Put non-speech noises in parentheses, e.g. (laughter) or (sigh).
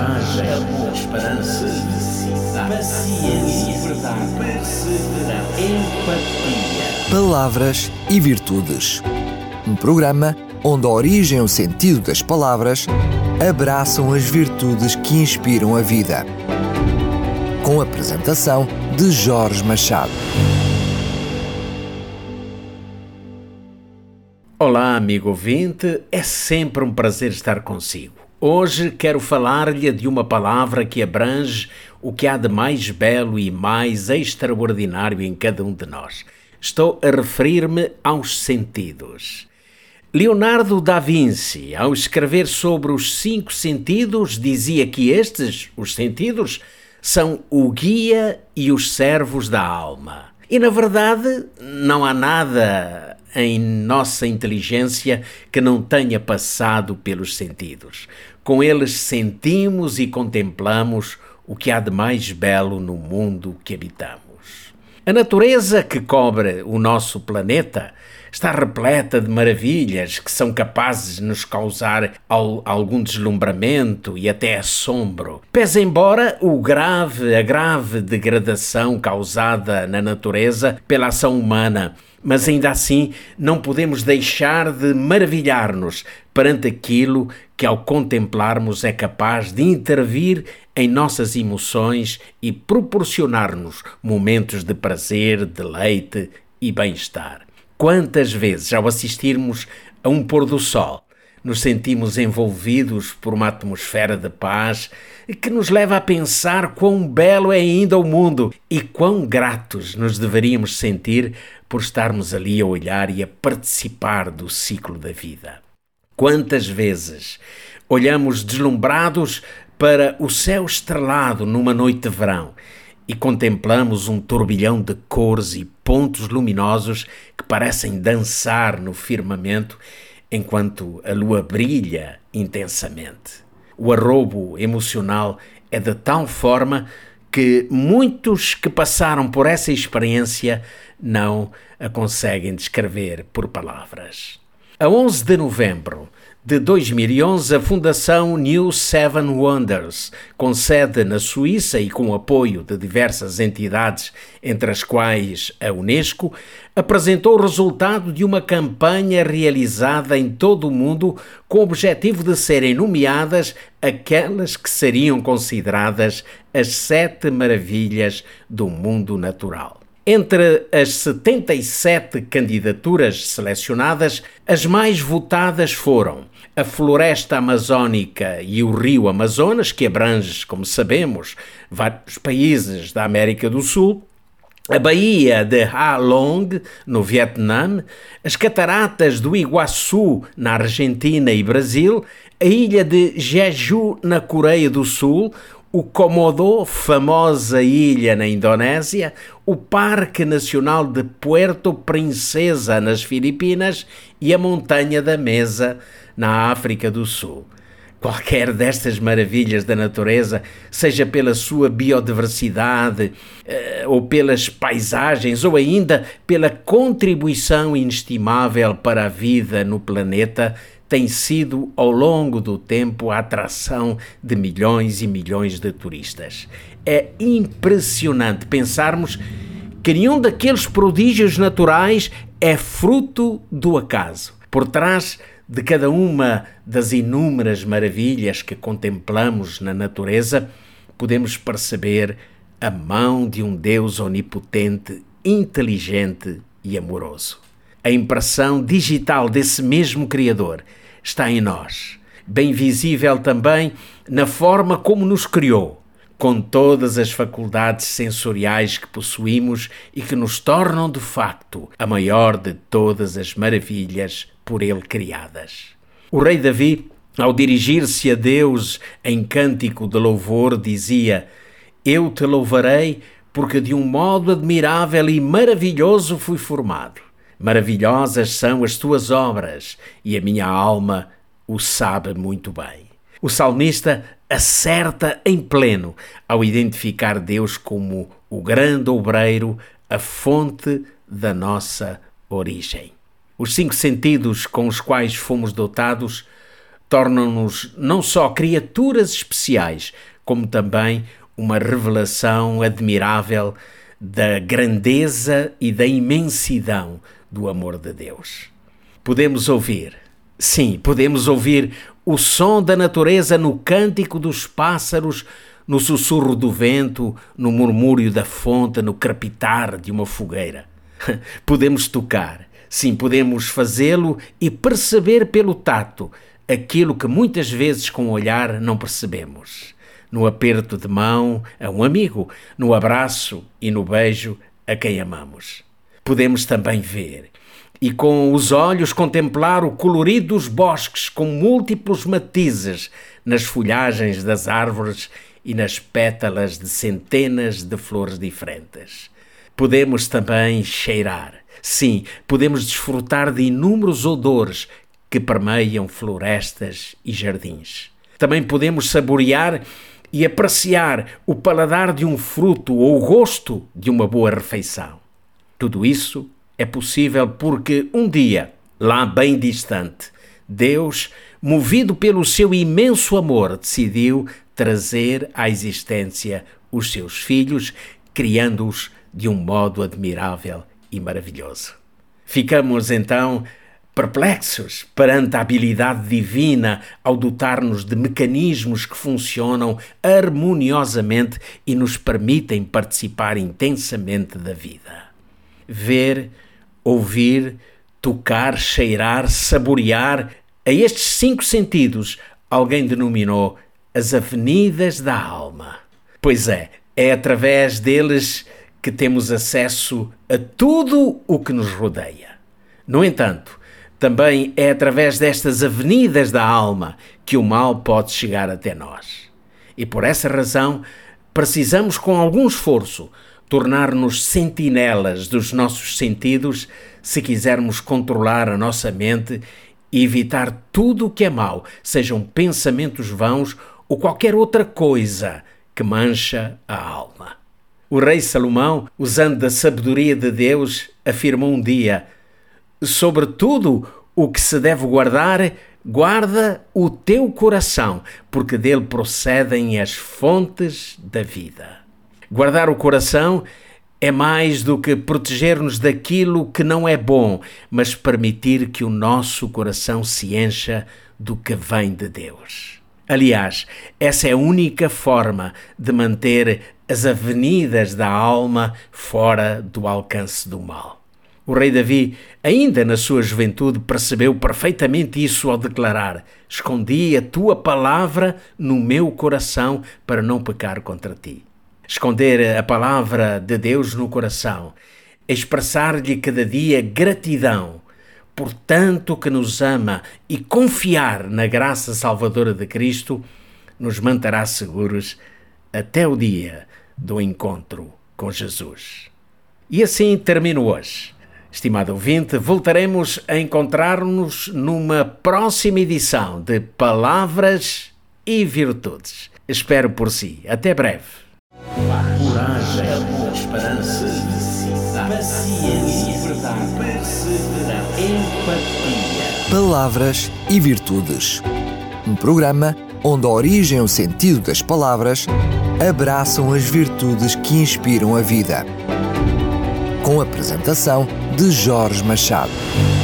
coragem, amor, esperança, felicidade, paciência, verdade, perseverança, empatia. Palavras e Virtudes. Um programa onde a origem e o sentido das palavras abraçam as virtudes que inspiram a vida. Com a apresentação de Jorge Machado. Olá, amigo ouvinte, é sempre um prazer estar consigo. Hoje quero falar-lhe de uma palavra que abrange o que há de mais belo e mais extraordinário em cada um de nós. Estou a referir-me aos sentidos. Leonardo da Vinci, ao escrever sobre os cinco sentidos, dizia que estes, os sentidos, são o guia e os servos da alma. E na verdade, não há nada em nossa inteligência que não tenha passado pelos sentidos. Com eles sentimos e contemplamos o que há de mais belo no mundo que habitamos. A natureza que cobre o nosso planeta está repleta de maravilhas que são capazes de nos causar algum deslumbramento e até assombro. Pese embora o grave, a grave degradação causada na natureza pela ação humana, mas ainda assim não podemos deixar de maravilhar-nos perante aquilo que, ao contemplarmos, é capaz de intervir em nossas emoções e proporcionar-nos momentos de prazer, deleite e bem-estar. Quantas vezes, ao assistirmos a um pôr do sol, nos sentimos envolvidos por uma atmosfera de paz que nos leva a pensar quão belo é ainda o mundo e quão gratos nos deveríamos sentir por estarmos ali a olhar e a participar do ciclo da vida. Quantas vezes olhamos deslumbrados para o céu estrelado numa noite de verão e contemplamos um turbilhão de cores e pontos luminosos que parecem dançar no firmamento enquanto a lua brilha intensamente. O arrobo emocional é de tal forma que muitos que passaram por essa experiência não a conseguem descrever por palavras. A 11 de novembro de 2011, a Fundação New Seven Wonders, com sede na Suíça e com apoio de diversas entidades, entre as quais a Unesco, apresentou o resultado de uma campanha realizada em todo o mundo com o objetivo de serem nomeadas aquelas que seriam consideradas as sete maravilhas do mundo natural. Entre as 77 candidaturas selecionadas, as mais votadas foram a floresta amazónica e o rio Amazonas, que abrange, como sabemos, vários países da América do Sul, a Baía de Ha Long, no Vietnã, as cataratas do Iguaçu, na Argentina e Brasil, a ilha de Jeju, na Coreia do Sul, o Komodo, famosa ilha na Indonésia, o Parque Nacional de Puerto Princesa nas Filipinas e a Montanha da Mesa na África do Sul. Qualquer destas maravilhas da natureza, seja pela sua biodiversidade, eh, ou pelas paisagens, ou ainda pela contribuição inestimável para a vida no planeta, tem sido ao longo do tempo a atração de milhões e milhões de turistas. É impressionante pensarmos que nenhum daqueles prodígios naturais é fruto do acaso. Por trás de cada uma das inúmeras maravilhas que contemplamos na natureza, podemos perceber a mão de um Deus onipotente, inteligente e amoroso. A impressão digital desse mesmo Criador está em nós, bem visível também na forma como nos criou, com todas as faculdades sensoriais que possuímos e que nos tornam de facto a maior de todas as maravilhas por ele criadas. O rei Davi, ao dirigir-se a Deus em cântico de louvor, dizia: Eu te louvarei porque de um modo admirável e maravilhoso fui formado. Maravilhosas são as tuas obras, e a minha alma o sabe muito bem. O salmista acerta em pleno ao identificar Deus como o grande obreiro, a fonte da nossa origem. Os cinco sentidos com os quais fomos dotados tornam-nos não só criaturas especiais, como também uma revelação admirável da grandeza e da imensidão do amor de Deus. Podemos ouvir, sim, podemos ouvir o som da natureza no cântico dos pássaros, no sussurro do vento, no murmúrio da fonte, no crepitar de uma fogueira. (laughs) podemos tocar, sim, podemos fazê-lo e perceber pelo tato aquilo que muitas vezes com o olhar não percebemos. No aperto de mão a um amigo, no abraço e no beijo a quem amamos. Podemos também ver e com os olhos contemplar o colorido dos bosques com múltiplos matizes nas folhagens das árvores e nas pétalas de centenas de flores diferentes. Podemos também cheirar. Sim, podemos desfrutar de inúmeros odores que permeiam florestas e jardins. Também podemos saborear e apreciar o paladar de um fruto ou o gosto de uma boa refeição. Tudo isso é possível porque um dia, lá bem distante, Deus, movido pelo seu imenso amor, decidiu trazer à existência os seus filhos, criando-os de um modo admirável e maravilhoso. Ficamos então perplexos perante a habilidade divina ao dotar-nos de mecanismos que funcionam harmoniosamente e nos permitem participar intensamente da vida. Ver ouvir, tocar, cheirar, saborear. A estes cinco sentidos, alguém denominou as avenidas da alma. Pois é, é através deles que temos acesso a tudo o que nos rodeia. No entanto, também é através destas avenidas da alma que o mal pode chegar até nós. E por essa razão, precisamos, com algum esforço, tornar-nos sentinelas dos nossos sentidos se quisermos controlar a nossa mente e evitar tudo o que é mau, sejam pensamentos vãos ou qualquer outra coisa que mancha a alma. O rei Salomão, usando da sabedoria de Deus, afirmou um dia: Sobre tudo o que se deve guardar, guarda o teu coração, porque dele procedem as fontes da vida. Guardar o coração é mais do que proteger-nos daquilo que não é bom, mas permitir que o nosso coração se encha do que vem de Deus. Aliás, essa é a única forma de manter as avenidas da alma fora do alcance do mal. O rei Davi, ainda na sua juventude, percebeu perfeitamente isso ao declarar: Escondi a tua palavra no meu coração para não pecar contra ti esconder a palavra de Deus no coração, expressar-lhe cada dia gratidão por tanto que nos ama e confiar na graça salvadora de Cristo, nos manterá seguros até o dia do encontro com Jesus. E assim termino hoje. Estimado ouvinte, voltaremos a encontrar-nos numa próxima edição de Palavras e Virtudes. Espero por si. Até breve coragem, amor, esperança, paciência, verdade, perseverança, empatia. Palavras e Virtudes. Um programa onde a origem e o sentido das palavras abraçam as virtudes que inspiram a vida. Com a apresentação de Jorge Machado.